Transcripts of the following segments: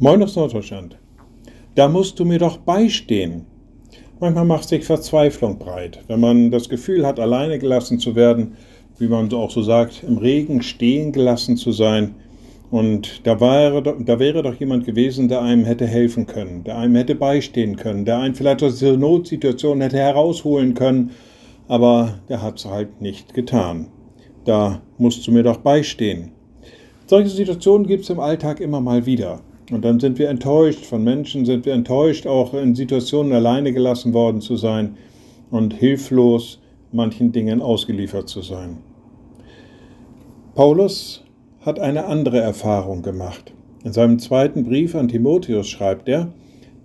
Moin aus Norddeutschland. Da musst du mir doch beistehen. Manchmal macht sich Verzweiflung breit, wenn man das Gefühl hat, alleine gelassen zu werden, wie man auch so sagt, im Regen stehen gelassen zu sein. Und da wäre, da wäre doch jemand gewesen, der einem hätte helfen können, der einem hätte beistehen können, der einen vielleicht aus dieser Notsituation hätte herausholen können, aber der hat es halt nicht getan. Da musst du mir doch beistehen. Solche Situationen gibt es im Alltag immer mal wieder. Und dann sind wir enttäuscht von Menschen, sind wir enttäuscht, auch in Situationen alleine gelassen worden zu sein und hilflos manchen Dingen ausgeliefert zu sein. Paulus hat eine andere Erfahrung gemacht. In seinem zweiten Brief an Timotheus schreibt er,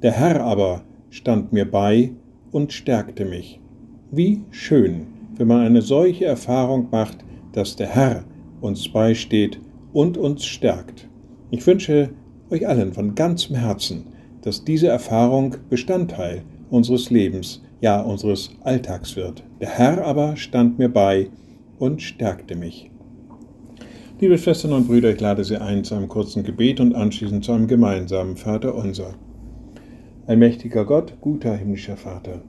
der Herr aber stand mir bei und stärkte mich. Wie schön, wenn man eine solche Erfahrung macht, dass der Herr uns beisteht und uns stärkt. Ich wünsche euch allen von ganzem Herzen, dass diese Erfahrung Bestandteil unseres Lebens, ja unseres Alltags wird. Der Herr aber stand mir bei und stärkte mich. Liebe Schwestern und Brüder, ich lade Sie ein zu einem kurzen Gebet und anschließend zu einem gemeinsamen Vater unser. Allmächtiger Gott, guter himmlischer Vater,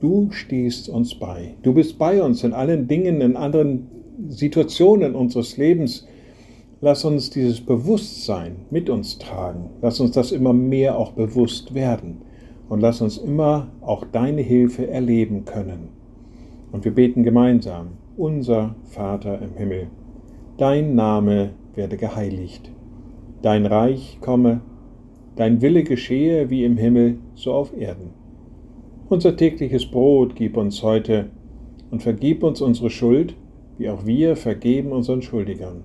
du stehst uns bei. Du bist bei uns in allen Dingen, in anderen Situationen unseres Lebens, Lass uns dieses Bewusstsein mit uns tragen. Lass uns das immer mehr auch bewusst werden. Und lass uns immer auch deine Hilfe erleben können. Und wir beten gemeinsam, unser Vater im Himmel, dein Name werde geheiligt, dein Reich komme, dein Wille geschehe wie im Himmel, so auf Erden. Unser tägliches Brot gib uns heute und vergib uns unsere Schuld, wie auch wir vergeben unseren Schuldigern